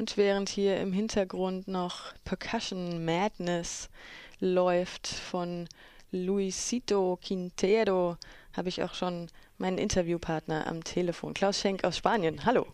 Und während hier im Hintergrund noch Percussion Madness läuft von Luisito Quintero, habe ich auch schon meinen Interviewpartner am Telefon, Klaus Schenk aus Spanien. Hallo.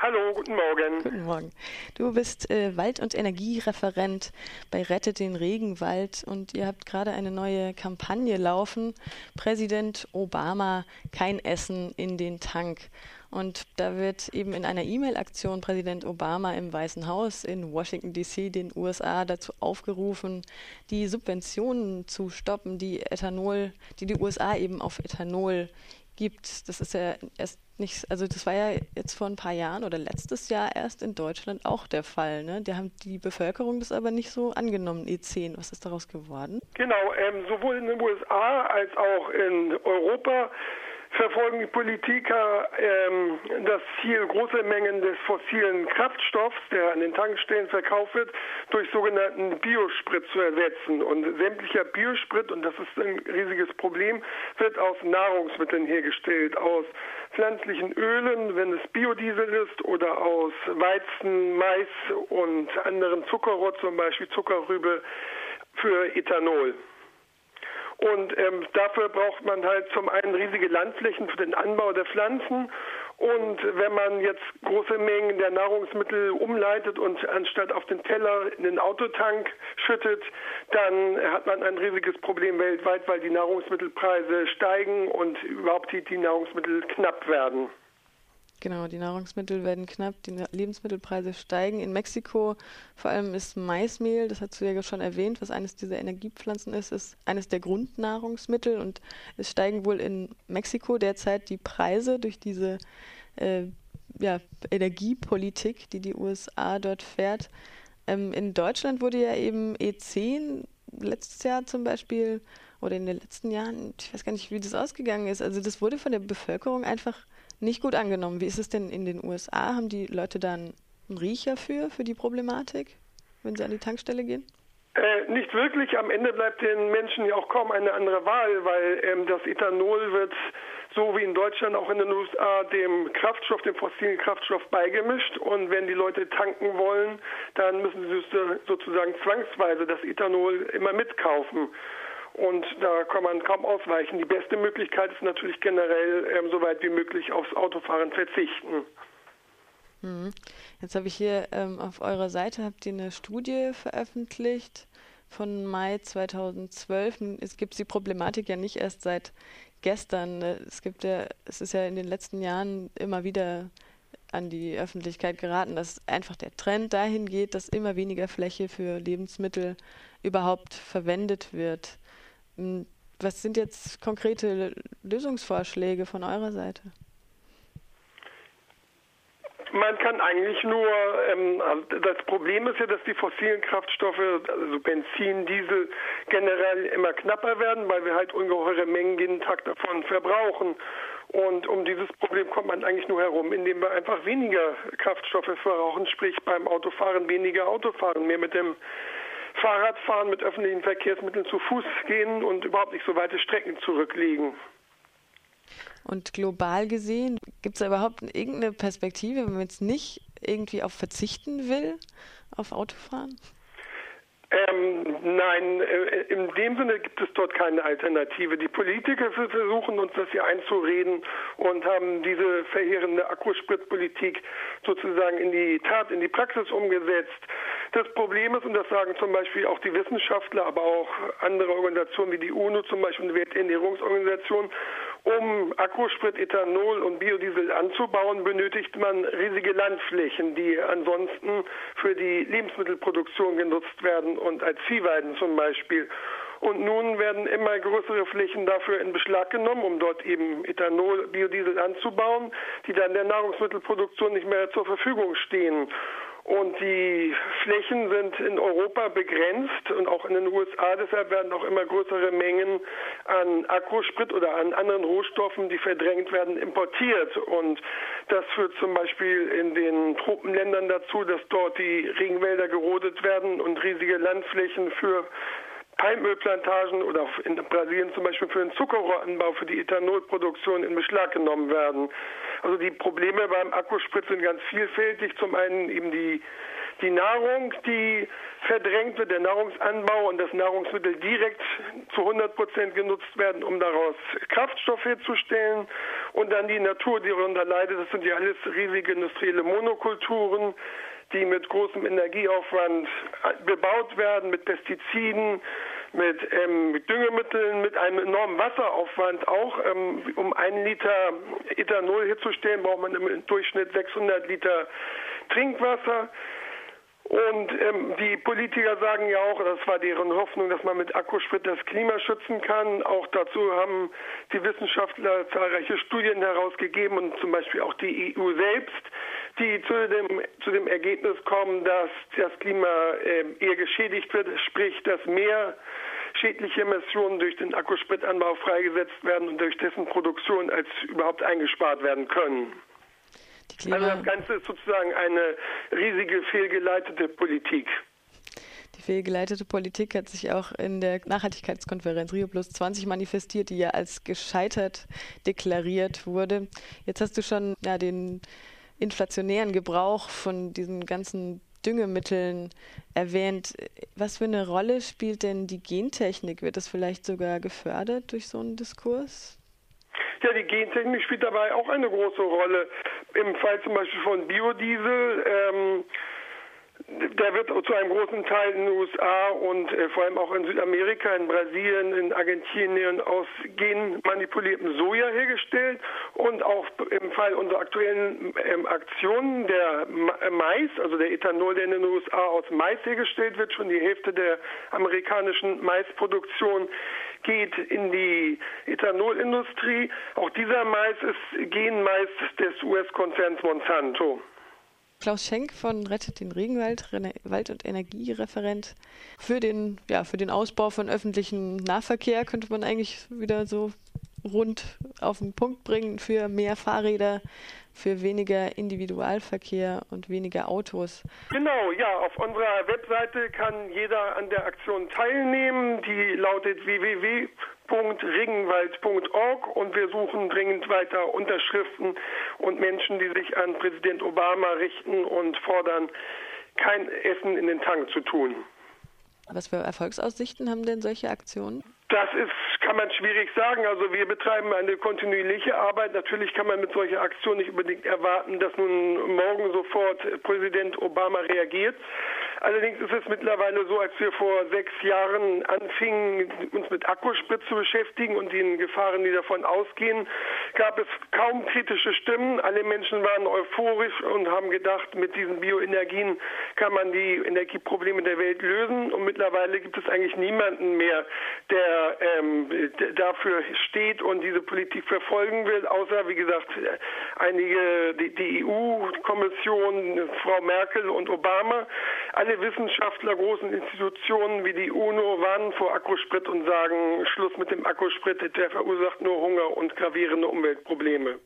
Hallo, guten Morgen. Guten Morgen. Du bist äh, Wald- und Energiereferent bei Rettet den Regenwald und ihr habt gerade eine neue Kampagne laufen. Präsident Obama, kein Essen in den Tank. Und da wird eben in einer E-Mail-Aktion Präsident Obama im Weißen Haus in Washington, D.C., den USA dazu aufgerufen, die Subventionen zu stoppen, die Ethanol, die die USA eben auf Ethanol gibt. Das ist ja erst nicht, also das war ja jetzt vor ein paar Jahren oder letztes Jahr erst in Deutschland auch der Fall. Ne? Da haben die Bevölkerung das aber nicht so angenommen, E10. Was ist daraus geworden? Genau, ähm, sowohl in den USA als auch in Europa verfolgen die Politiker ähm, das Ziel, große Mengen des fossilen Kraftstoffs, der an den Tankstellen verkauft wird, durch sogenannten Biosprit zu ersetzen. Und sämtlicher Biosprit, und das ist ein riesiges Problem, wird aus Nahrungsmitteln hergestellt, aus pflanzlichen Ölen, wenn es Biodiesel ist, oder aus Weizen, Mais und anderen Zuckerrot, zum Beispiel Zuckerrübe für Ethanol. Und ähm, dafür braucht man halt zum einen riesige Landflächen für den Anbau der Pflanzen. Und wenn man jetzt große Mengen der Nahrungsmittel umleitet und anstatt auf den Teller in den Autotank schüttet, dann hat man ein riesiges Problem weltweit, weil die Nahrungsmittelpreise steigen und überhaupt die, die Nahrungsmittel knapp werden. Genau, die Nahrungsmittel werden knapp, die Lebensmittelpreise steigen. In Mexiko vor allem ist Maismehl, das hast du ja schon erwähnt, was eines dieser Energiepflanzen ist, ist eines der Grundnahrungsmittel und es steigen wohl in Mexiko derzeit die Preise durch diese äh, ja, Energiepolitik, die die USA dort fährt. Ähm, in Deutschland wurde ja eben E10 letztes Jahr zum Beispiel oder in den letzten Jahren, ich weiß gar nicht, wie das ausgegangen ist. Also das wurde von der Bevölkerung einfach nicht gut angenommen. Wie ist es denn in den USA? Haben die Leute dann einen Riecher für, für die Problematik, wenn sie an die Tankstelle gehen? Äh, nicht wirklich. Am Ende bleibt den Menschen ja auch kaum eine andere Wahl, weil ähm, das Ethanol wird so wie in Deutschland auch in den USA dem Kraftstoff, dem fossilen Kraftstoff beigemischt. Und wenn die Leute tanken wollen, dann müssen sie sozusagen zwangsweise das Ethanol immer mitkaufen. Und da kann man kaum ausweichen. Die beste Möglichkeit ist natürlich generell ähm, so weit wie möglich aufs Autofahren verzichten. Hm. Jetzt habe ich hier ähm, auf eurer Seite habt ihr eine Studie veröffentlicht von Mai 2012. Es gibt die Problematik ja nicht erst seit gestern. Es gibt ja, es ist ja in den letzten Jahren immer wieder an die Öffentlichkeit geraten, dass einfach der Trend dahin geht, dass immer weniger Fläche für Lebensmittel überhaupt verwendet wird. Hm, was sind jetzt konkrete Lösungsvorschläge von eurer Seite? Man kann eigentlich nur, ähm, also das Problem ist ja, dass die fossilen Kraftstoffe, also Benzin, Diesel, generell immer knapper werden, weil wir halt ungeheure Mengen jeden Tag davon verbrauchen. Und um dieses Problem kommt man eigentlich nur herum, indem wir einfach weniger Kraftstoffe verbrauchen, sprich beim Autofahren weniger Autofahren, mehr mit dem Fahrradfahren mit öffentlichen Verkehrsmitteln zu Fuß gehen und überhaupt nicht so weite Strecken zurücklegen. Und global gesehen, gibt es da überhaupt irgendeine Perspektive, wenn man jetzt nicht irgendwie auf verzichten will, auf Autofahren? Ähm, nein, äh, in dem Sinne gibt es dort keine Alternative. Die Politiker versuchen uns das hier einzureden und haben diese verheerende Akkuspritpolitik sozusagen in die Tat, in die Praxis umgesetzt. Das Problem ist, und das sagen zum Beispiel auch die Wissenschaftler, aber auch andere Organisationen wie die UNO zum Beispiel, die Welternährungsorganisation, um Akkusprit, Ethanol und Biodiesel anzubauen, benötigt man riesige Landflächen, die ansonsten für die Lebensmittelproduktion genutzt werden und als Viehweiden zum Beispiel. Und nun werden immer größere Flächen dafür in Beschlag genommen, um dort eben Ethanol, Biodiesel anzubauen, die dann der Nahrungsmittelproduktion nicht mehr zur Verfügung stehen. Und die Flächen sind in Europa begrenzt und auch in den USA. Deshalb werden auch immer größere Mengen an Akkusprit oder an anderen Rohstoffen, die verdrängt werden, importiert. Und das führt zum Beispiel in den Tropenländern dazu, dass dort die Regenwälder gerodet werden und riesige Landflächen für Palmölplantagen oder in Brasilien zum Beispiel für den Zuckerrohranbau, für die Ethanolproduktion in Beschlag genommen werden. Also die Probleme beim Akkusprit sind ganz vielfältig. Zum einen eben die die Nahrung, die verdrängt wird, der Nahrungsanbau und das Nahrungsmittel direkt zu 100 Prozent genutzt werden, um daraus Kraftstoff herzustellen und dann die Natur, die darunter leidet. Das sind ja alles riesige industrielle Monokulturen, die mit großem Energieaufwand bebaut werden, mit Pestiziden, mit, ähm, mit Düngemitteln, mit einem enormen Wasseraufwand auch. Ähm, um einen Liter Ethanol herzustellen, braucht man im Durchschnitt 600 Liter Trinkwasser. Und ähm, die Politiker sagen ja auch, das war deren Hoffnung, dass man mit Akkusprit das Klima schützen kann. Auch dazu haben die Wissenschaftler zahlreiche Studien herausgegeben und zum Beispiel auch die EU selbst, die zu dem, zu dem Ergebnis kommen, dass das Klima äh, eher geschädigt wird, sprich, dass mehr schädliche Emissionen durch den Akkuspritanbau freigesetzt werden und durch dessen Produktion als überhaupt eingespart werden können. Also das Ganze ist sozusagen eine riesige fehlgeleitete Politik. Die fehlgeleitete Politik hat sich auch in der Nachhaltigkeitskonferenz Rio Plus 20 manifestiert, die ja als gescheitert deklariert wurde. Jetzt hast du schon ja, den inflationären Gebrauch von diesen ganzen Düngemitteln erwähnt. Was für eine Rolle spielt denn die Gentechnik? Wird das vielleicht sogar gefördert durch so einen Diskurs? Ja, die Gentechnik spielt dabei auch eine große Rolle. Im Fall zum Beispiel von Biodiesel, ähm, der wird zu einem großen Teil in den USA und äh, vor allem auch in Südamerika, in Brasilien, in Argentinien aus genmanipuliertem Soja hergestellt und auch im Fall unserer aktuellen ähm, Aktionen der äh, Mais, also der Ethanol, der in den USA aus Mais hergestellt wird, schon die Hälfte der amerikanischen Maisproduktion geht in die Ethanolindustrie. Auch dieser Mais ist Genmais des US-Konzerns Monsanto. Klaus Schenk von Rettet den Regenwald, Wald- und Energiereferent. Für den, ja, für den Ausbau von öffentlichem Nahverkehr könnte man eigentlich wieder so rund auf den Punkt bringen für mehr Fahrräder, für weniger Individualverkehr und weniger Autos. Genau, ja, auf unserer Webseite kann jeder an der Aktion teilnehmen. Die lautet www.regenwald.org und wir suchen dringend weiter Unterschriften und Menschen, die sich an Präsident Obama richten und fordern, kein Essen in den Tank zu tun. Was für Erfolgsaussichten haben denn solche Aktionen? Das ist, kann man schwierig sagen. Also wir betreiben eine kontinuierliche Arbeit. Natürlich kann man mit solcher Aktion nicht unbedingt erwarten, dass nun morgen sofort Präsident Obama reagiert. Allerdings ist es mittlerweile so, als wir vor sechs Jahren anfingen, uns mit Akkusprit zu beschäftigen und den Gefahren, die davon ausgehen, gab es kaum kritische Stimmen. Alle Menschen waren euphorisch und haben gedacht, mit diesen Bioenergien kann man die Energieprobleme der Welt lösen. Und mittlerweile gibt es eigentlich niemanden mehr, der ähm, dafür steht und diese Politik verfolgen will, außer, wie gesagt, einige, die, die EU-Kommission, Frau Merkel und Obama. Alle alle Wissenschaftler, großen Institutionen wie die UNO warnen vor Akkusprit und sagen, Schluss mit dem Akkusprit, der verursacht nur Hunger und gravierende Umweltprobleme.